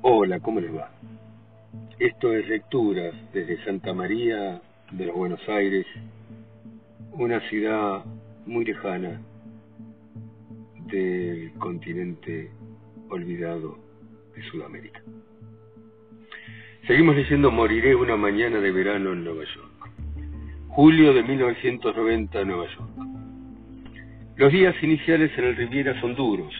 Hola, ¿cómo les va? Esto es Lecturas desde Santa María de los Buenos Aires, una ciudad muy lejana del continente olvidado de Sudamérica. Seguimos leyendo Moriré una mañana de verano en Nueva York. Julio de 1990, Nueva York. Los días iniciales en el Riviera son duros.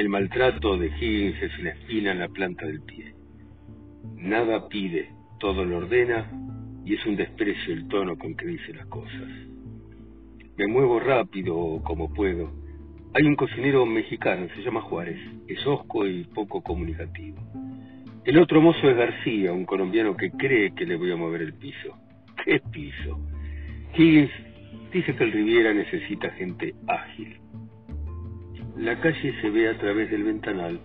El maltrato de Higgins es una espina en la planta del pie. Nada pide, todo lo ordena y es un desprecio el tono con que dice las cosas. Me muevo rápido como puedo. Hay un cocinero mexicano, se llama Juárez, es hosco y poco comunicativo. El otro mozo es García, un colombiano que cree que le voy a mover el piso. ¿Qué piso? Higgins Dice que el Riviera necesita gente ágil. La calle se ve a través del ventanal.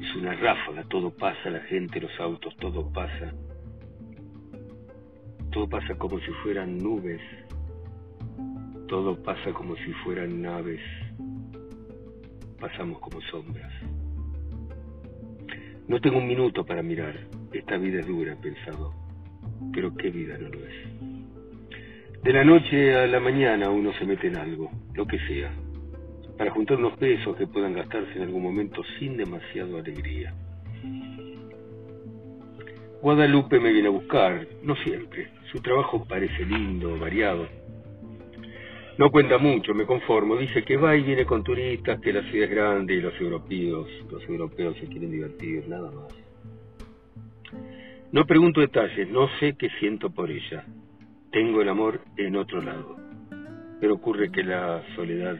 Es una ráfaga, todo pasa, la gente, los autos, todo pasa. Todo pasa como si fueran nubes. Todo pasa como si fueran naves. Pasamos como sombras. No tengo un minuto para mirar. Esta vida es dura, pensado. Pero qué vida no lo es. De la noche a la mañana uno se mete en algo, lo que sea, para juntar unos pesos que puedan gastarse en algún momento sin demasiado alegría. Guadalupe me viene a buscar, no siempre. Su trabajo parece lindo, variado. No cuenta mucho, me conformo. Dice que va y viene con turistas, que la ciudad es grande y los europeos, los europeos se quieren divertir, nada más. No pregunto detalles, no sé qué siento por ella. Tengo el amor en otro lado. Pero ocurre que la soledad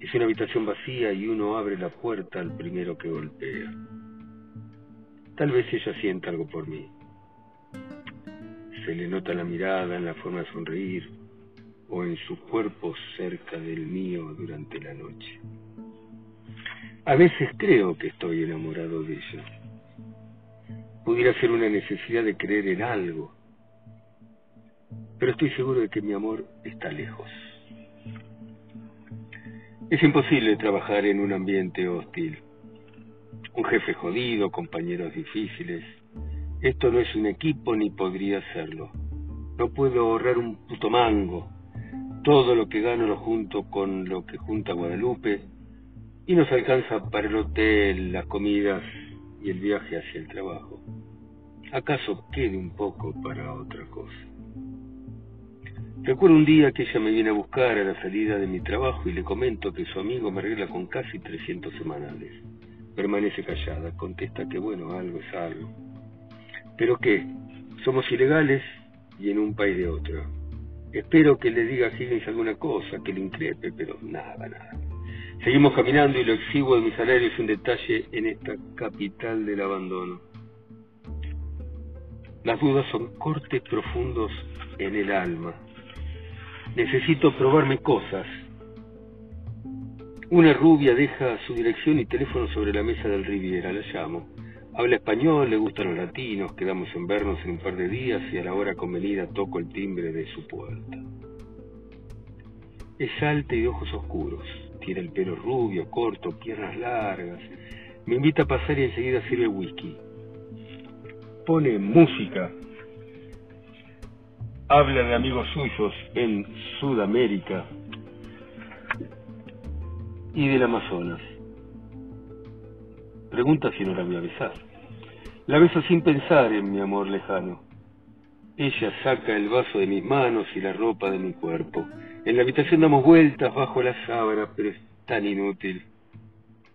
es una habitación vacía y uno abre la puerta al primero que golpea. Tal vez ella sienta algo por mí. Se le nota la mirada, en la forma de sonreír o en su cuerpo cerca del mío durante la noche. A veces creo que estoy enamorado de ella. Pudiera ser una necesidad de creer en algo, pero estoy seguro de que mi amor está lejos. Es imposible trabajar en un ambiente hostil. Un jefe jodido, compañeros difíciles. Esto no es un equipo ni podría serlo. No puedo ahorrar un puto mango. Todo lo que gano lo junto con lo que junta Guadalupe y nos alcanza para el hotel, las comidas y el viaje hacia el trabajo. ¿Acaso quede un poco para otra cosa? Recuerdo un día que ella me viene a buscar a la salida de mi trabajo y le comento que su amigo me arregla con casi 300 semanales. Permanece callada, contesta que bueno, algo es algo. ¿Pero qué? Somos ilegales y en un país de otro. Espero que le diga a Higgins alguna cosa, que le increpe, pero nada, nada. Seguimos caminando y lo exhibo de mi salario es un detalle en esta capital del abandono. Las dudas son cortes profundos en el alma Necesito probarme cosas. Una rubia deja su dirección y teléfono sobre la mesa del Riviera, la llamo. Habla español, le gustan los latinos, quedamos en vernos en un par de días y a la hora convenida toco el timbre de su puerta. Es alta y de ojos oscuros, tiene el pelo rubio, corto, piernas largas. Me invita a pasar y enseguida sirve whisky. Pone música habla de amigos suyos en Sudamérica y del Amazonas. Pregunta si no la voy a besar. La beso sin pensar en mi amor lejano. Ella saca el vaso de mis manos y la ropa de mi cuerpo. En la habitación damos vueltas bajo la sábana, pero es tan inútil.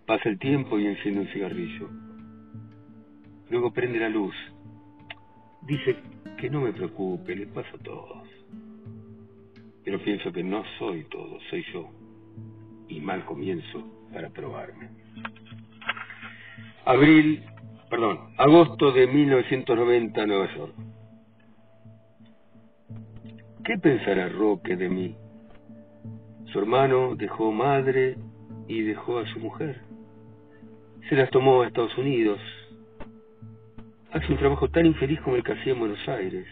Pasa el tiempo y enciende un cigarrillo. Luego prende la luz. Dice que no me preocupe, le pasa a todos. Pero pienso que no soy todo, soy yo. Y mal comienzo para probarme. Abril, perdón, agosto de 1990, Nueva York. ¿Qué pensará Roque de mí? Su hermano dejó madre y dejó a su mujer. Se las tomó a Estados Unidos, hace un trabajo tan infeliz como el que hacía en Buenos Aires.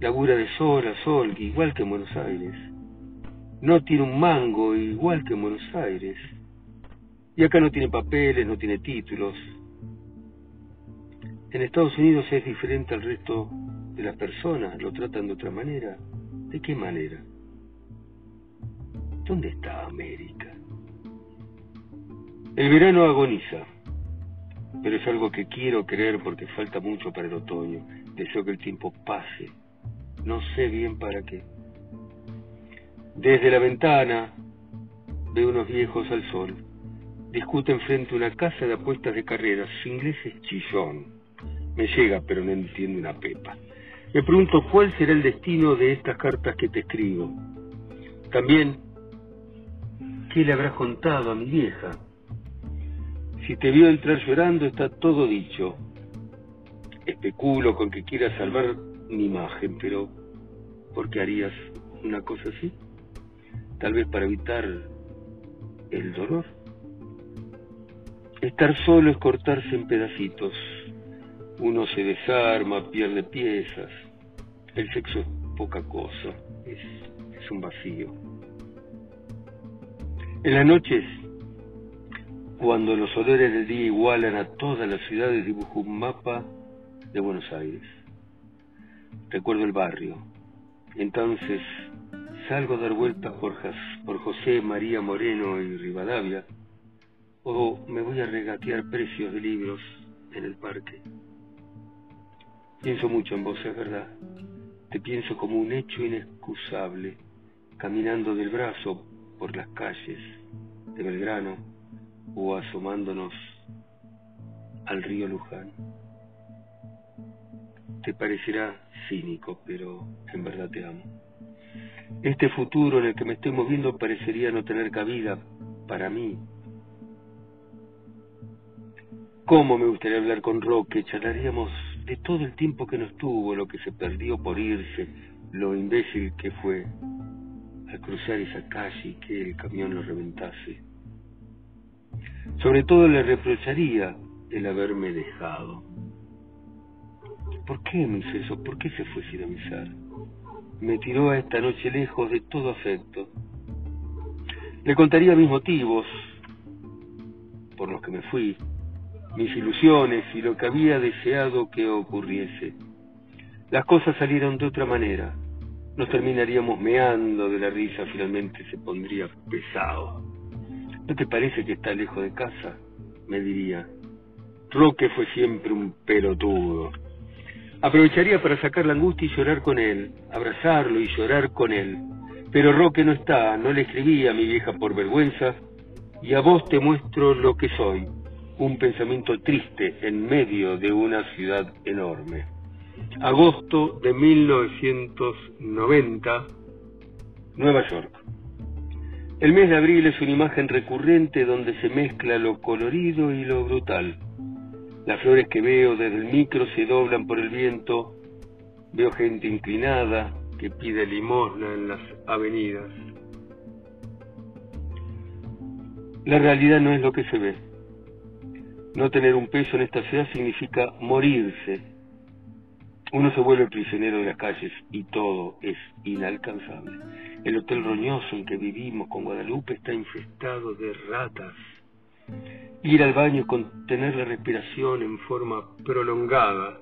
Labura de sol a sol, igual que en Buenos Aires. No tiene un mango, igual que en Buenos Aires. Y acá no tiene papeles, no tiene títulos. En Estados Unidos es diferente al resto de las personas, lo tratan de otra manera. ¿De qué manera? ¿Dónde está América? El verano agoniza, pero es algo que quiero creer porque falta mucho para el otoño. Deseo que el tiempo pase. No sé bien para qué. Desde la ventana veo unos viejos al sol. Discuten frente a una casa de apuestas de carreras. Su inglés es chillón. Me llega, pero no entiendo una pepa. Me pregunto cuál será el destino de estas cartas que te escribo. También, ¿qué le habrás contado a mi vieja? Si te vio entrar llorando, está todo dicho. Especulo con que quieras salvar mi imagen, pero ¿por qué harías una cosa así? Tal vez para evitar el dolor. Estar solo es cortarse en pedacitos. Uno se desarma, pierde piezas. El sexo es poca cosa, es, es un vacío. En las noches cuando los olores del día igualan a todas las ciudades, dibujo un mapa de Buenos Aires. Recuerdo el barrio. Entonces salgo a dar vueltas por, por José María Moreno y Rivadavia, o me voy a regatear precios de libros en el parque. Pienso mucho en vos, es verdad. Te pienso como un hecho inexcusable, caminando del brazo por las calles de Belgrano o asomándonos al río Luján. Te parecerá cínico, pero en verdad te amo. Este futuro en el que me estoy moviendo parecería no tener cabida para mí. ¿Cómo me gustaría hablar con Roque? Charlaríamos de todo el tiempo que nos tuvo, lo que se perdió por irse, lo imbécil que fue al cruzar esa calle y que el camión lo reventase. Sobre todo le reprocharía el haberme dejado. ¿Por qué me hizo eso? ¿Por qué se fue sin avisar? Me tiró a esta noche lejos de todo afecto. Le contaría mis motivos por los que me fui, mis ilusiones y lo que había deseado que ocurriese. Las cosas salieron de otra manera. Nos terminaríamos meando de la risa, finalmente se pondría pesado. ¿No te parece que está lejos de casa? Me diría. Roque fue siempre un pelotudo. Aprovecharía para sacar la angustia y llorar con él, abrazarlo y llorar con él. Pero Roque no está, no le escribí a mi vieja por vergüenza, y a vos te muestro lo que soy, un pensamiento triste en medio de una ciudad enorme. Agosto de 1990, Nueva York. El mes de abril es una imagen recurrente donde se mezcla lo colorido y lo brutal. Las flores que veo desde el micro se doblan por el viento. Veo gente inclinada que pide limosna en las avenidas. La realidad no es lo que se ve. No tener un peso en esta ciudad significa morirse. Uno se vuelve prisionero de las calles y todo es inalcanzable. El hotel roñoso en que vivimos con Guadalupe está infestado de ratas. Ir al baño con tener la respiración en forma prolongada.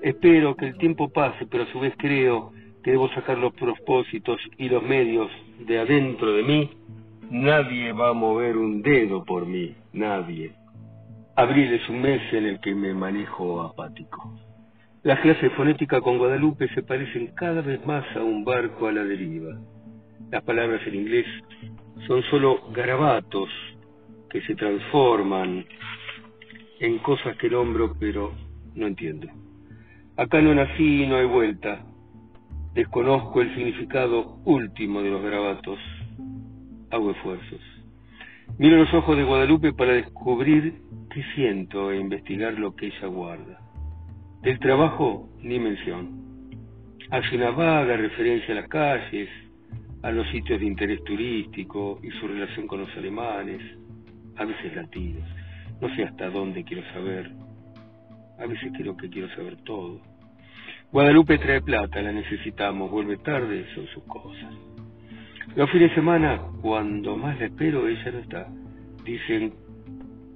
Espero que el tiempo pase, pero a su vez creo que debo sacar los propósitos y los medios de adentro de mí. Nadie va a mover un dedo por mí, nadie. Abril es un mes en el que me manejo apático. Las clases fonéticas con Guadalupe se parecen cada vez más a un barco a la deriva. Las palabras en inglés son solo garabatos que se transforman en cosas que nombro pero no entiendo. Acá no nací y no hay vuelta. Desconozco el significado último de los garabatos. Hago esfuerzos. Miro los ojos de Guadalupe para descubrir qué siento e investigar lo que ella guarda. Del trabajo, ni mención. Hace una vaga referencia a las calles, a los sitios de interés turístico y su relación con los alemanes, a veces latinos. No sé hasta dónde quiero saber. A veces creo que quiero saber todo. Guadalupe trae plata, la necesitamos. Vuelve tarde, son sus cosas. Los fines de semana, cuando más la espero, ella no está. Dicen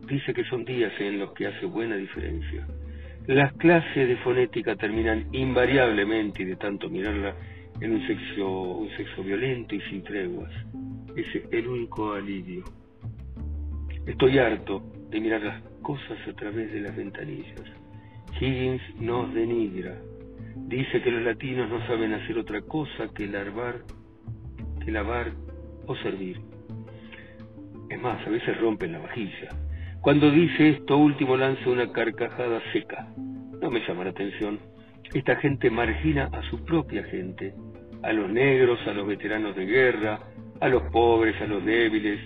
dice que son días en los que hace buena diferencia. Las clases de fonética terminan invariablemente, y de tanto mirarla, en un sexo, un sexo violento y sin treguas. Es el único alivio. Estoy harto de mirar las cosas a través de las ventanillas. Higgins nos denigra. Dice que los latinos no saben hacer otra cosa que lavar, que lavar o servir. Es más, a veces rompen la vajilla. Cuando dice esto último lanza una carcajada seca. No me llama la atención. Esta gente margina a su propia gente, a los negros, a los veteranos de guerra, a los pobres, a los débiles.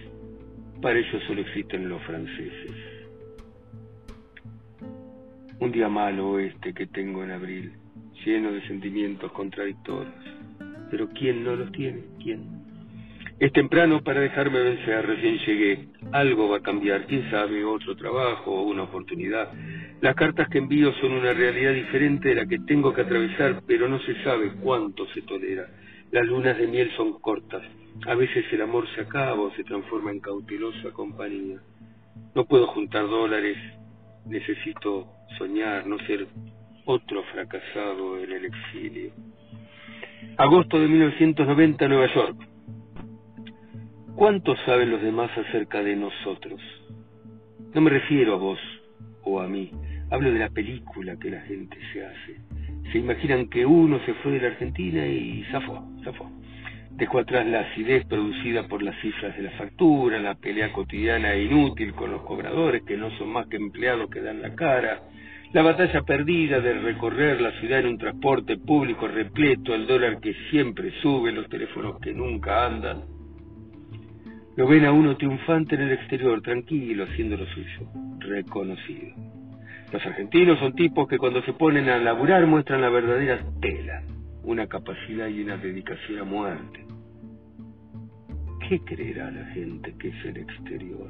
Para ellos solo existen los franceses. Un día malo este que tengo en abril, lleno de sentimientos contradictorios. Pero ¿quién no los tiene? ¿Quién? Es temprano para dejarme vencer, recién llegué. Algo va a cambiar, quién sabe, otro trabajo una oportunidad. Las cartas que envío son una realidad diferente de la que tengo que atravesar, pero no se sabe cuánto se tolera. Las lunas de miel son cortas. A veces el amor se acaba o se transforma en cautelosa compañía. No puedo juntar dólares, necesito soñar, no ser otro fracasado en el exilio. Agosto de 1990, Nueva York. ¿Cuánto saben los demás acerca de nosotros? No me refiero a vos o a mí, hablo de la película que la gente se hace. Se imaginan que uno se fue de la Argentina y zafó, zafó. Dejó atrás la acidez producida por las cifras de la factura, la pelea cotidiana e inútil con los cobradores que no son más que empleados que dan la cara, la batalla perdida de recorrer la ciudad en un transporte público repleto, el dólar que siempre sube, los teléfonos que nunca andan, lo ven a uno triunfante en el exterior, tranquilo, haciendo lo suyo, reconocido. Los argentinos son tipos que cuando se ponen a laburar muestran la verdadera tela, una capacidad y una dedicación a muerte. ¿Qué creerá la gente que es el exterior?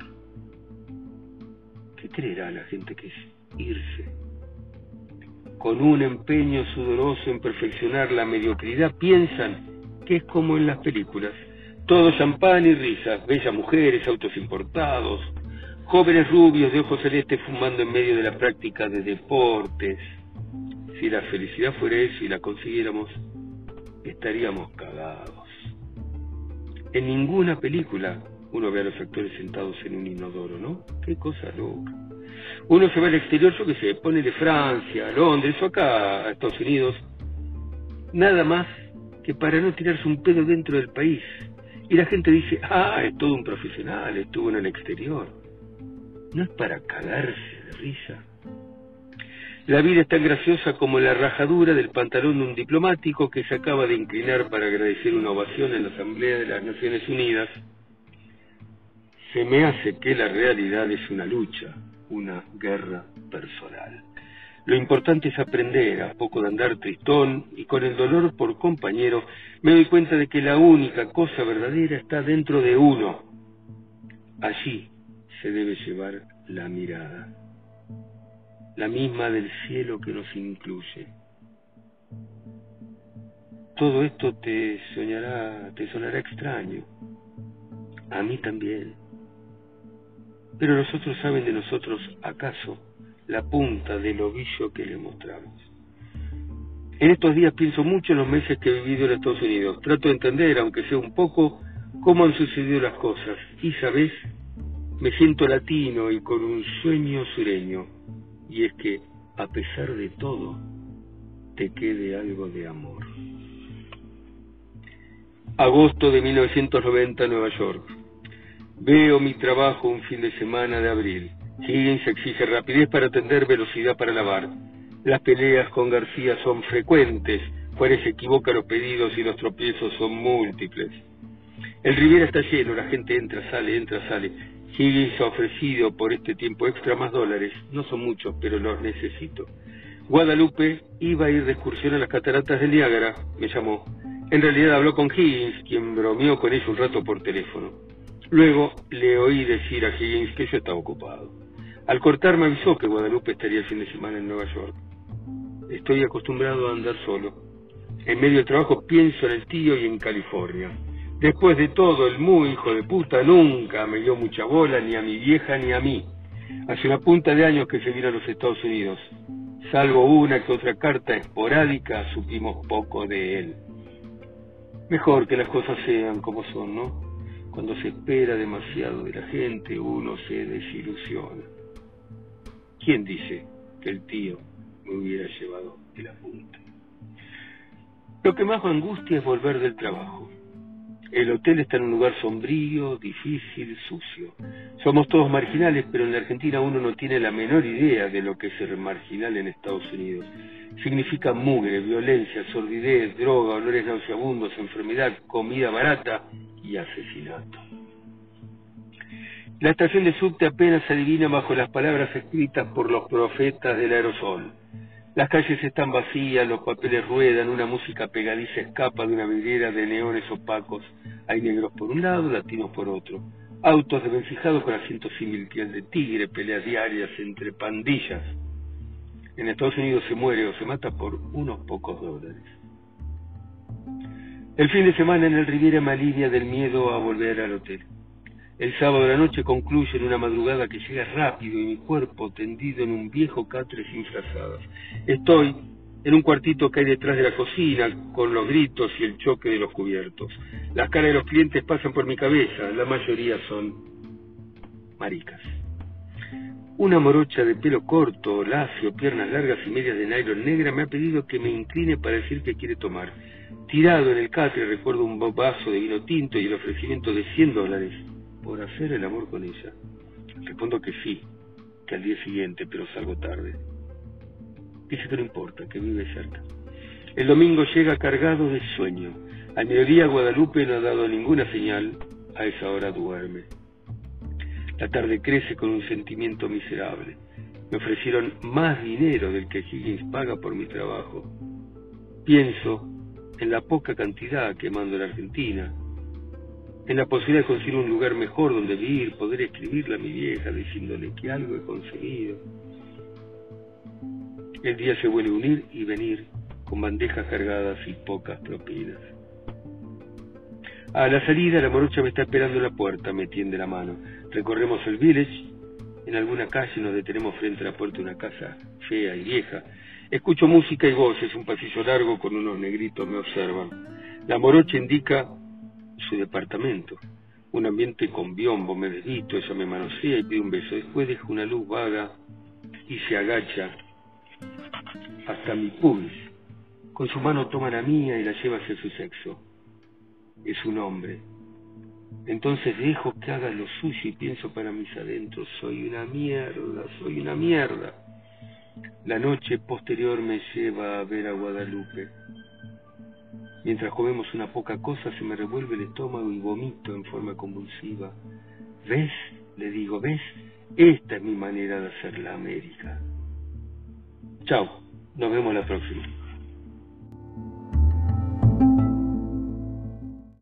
¿Qué creerá la gente que es irse? Con un empeño sudoroso en perfeccionar la mediocridad piensan que es como en las películas todo champán y risas, bellas mujeres, autos importados, jóvenes rubios de ojos celestes fumando en medio de la práctica de deportes. Si la felicidad fuera eso y la consiguiéramos, estaríamos cagados. En ninguna película uno ve a los actores sentados en un inodoro, ¿no? Qué cosa loca. Uno se va al exterior, yo qué sé, pone de Francia, Londres o acá a Estados Unidos, nada más que para no tirarse un pedo dentro del país y la gente dice, ah, es todo un profesional, estuvo en el exterior. No es para cagarse de risa. La vida es tan graciosa como la rajadura del pantalón de un diplomático que se acaba de inclinar para agradecer una ovación en la Asamblea de las Naciones Unidas. Se me hace que la realidad es una lucha, una guerra personal. Lo importante es aprender a poco de andar tristón y con el dolor por compañero me doy cuenta de que la única cosa verdadera está dentro de uno. Allí se debe llevar la mirada, la misma del cielo que nos incluye. Todo esto te soñará, te sonará extraño. A mí también. Pero los otros saben de nosotros, ¿acaso? La punta del ovillo que le mostramos. En estos días pienso mucho en los meses que he vivido en Estados Unidos. Trato de entender, aunque sea un poco, cómo han sucedido las cosas. Y, ¿sabes? Me siento latino y con un sueño sureño. Y es que, a pesar de todo, te quede algo de amor. Agosto de 1990, Nueva York. Veo mi trabajo un fin de semana de abril. Higgins exige rapidez para atender, velocidad para lavar. Las peleas con García son frecuentes, Juárez se equivoca los pedidos y los tropiezos son múltiples. El Riviera está lleno, la gente entra, sale, entra, sale. Higgins ha ofrecido por este tiempo extra más dólares, no son muchos, pero los necesito. Guadalupe iba a ir de excursión a las cataratas del Niágara, me llamó. En realidad habló con Higgins, quien bromeó con ella un rato por teléfono. Luego le oí decir a Higgins que yo estaba ocupado. Al cortar me avisó que Guadalupe estaría el fin de semana en Nueva York. Estoy acostumbrado a andar solo. En medio del trabajo pienso en el tío y en California. Después de todo, el muy hijo de puta nunca me dio mucha bola ni a mi vieja ni a mí. Hace una punta de años que se vino a los Estados Unidos. Salvo una que otra carta esporádica, supimos poco de él. Mejor que las cosas sean como son, ¿no? Cuando se espera demasiado de la gente, uno se desilusiona. ¿Quién dice que el tío me hubiera llevado el apunte? Lo que más me angustia es volver del trabajo. El hotel está en un lugar sombrío, difícil, sucio. Somos todos marginales, pero en la Argentina uno no tiene la menor idea de lo que es ser marginal en Estados Unidos. Significa mugre, violencia, sordidez, droga, olores nauseabundos, enfermedad, comida barata y asesinato. La estación de subte apenas se adivina bajo las palabras escritas por los profetas del aerosol. Las calles están vacías, los papeles ruedan, una música pegadiza escapa de una vidriera de neones opacos. Hay negros por un lado, latinos por otro. Autos desvencijados con asientos sin piel de tigre, peleas diarias entre pandillas. En Estados Unidos se muere o se mata por unos pocos dólares. El fin de semana en el Riviera me alivia del miedo a volver al hotel. El sábado de la noche concluye en una madrugada que llega rápido y mi cuerpo tendido en un viejo catre sin frazadas. Estoy en un cuartito que hay detrás de la cocina, con los gritos y el choque de los cubiertos. Las caras de los clientes pasan por mi cabeza, la mayoría son maricas. Una morocha de pelo corto, lacio, piernas largas y medias de nylon negra me ha pedido que me incline para decir que quiere tomar. Tirado en el catre recuerdo un vaso de vino tinto y el ofrecimiento de 100 dólares por hacer el amor con ella. Respondo que sí, que al día siguiente, pero salgo tarde. Dice que no importa, que vive cerca. El domingo llega cargado de sueño. Al mediodía Guadalupe no ha dado ninguna señal, a esa hora duerme. La tarde crece con un sentimiento miserable. Me ofrecieron más dinero del que Higgins paga por mi trabajo. Pienso en la poca cantidad que mando en Argentina, en la posibilidad de conseguir un lugar mejor donde vivir, poder escribirle a mi vieja diciéndole que algo he conseguido. El día se vuelve a unir y venir con bandejas cargadas y pocas propinas. A la salida la morocha me está esperando en la puerta, me tiende la mano. Recorremos el village, en alguna calle nos detenemos frente a la puerta de una casa fea y vieja. Escucho música y voces, un pasillo largo con unos negritos me observan. La morocha indica su departamento. Un ambiente con biombo, me desvisto, ella me manosea y pide un beso. Después deja una luz vaga y se agacha hasta mi pubis. Con su mano toma la mía y la lleva hacia su sexo. Es un hombre. Entonces dejo que haga lo suyo y pienso para mis adentros, soy una mierda, soy una mierda. La noche posterior me lleva a ver a Guadalupe. Mientras comemos una poca cosa se me revuelve el estómago y vomito en forma convulsiva. ¿Ves? Le digo, ¿ves? Esta es mi manera de hacer la América. Chao, nos vemos la próxima.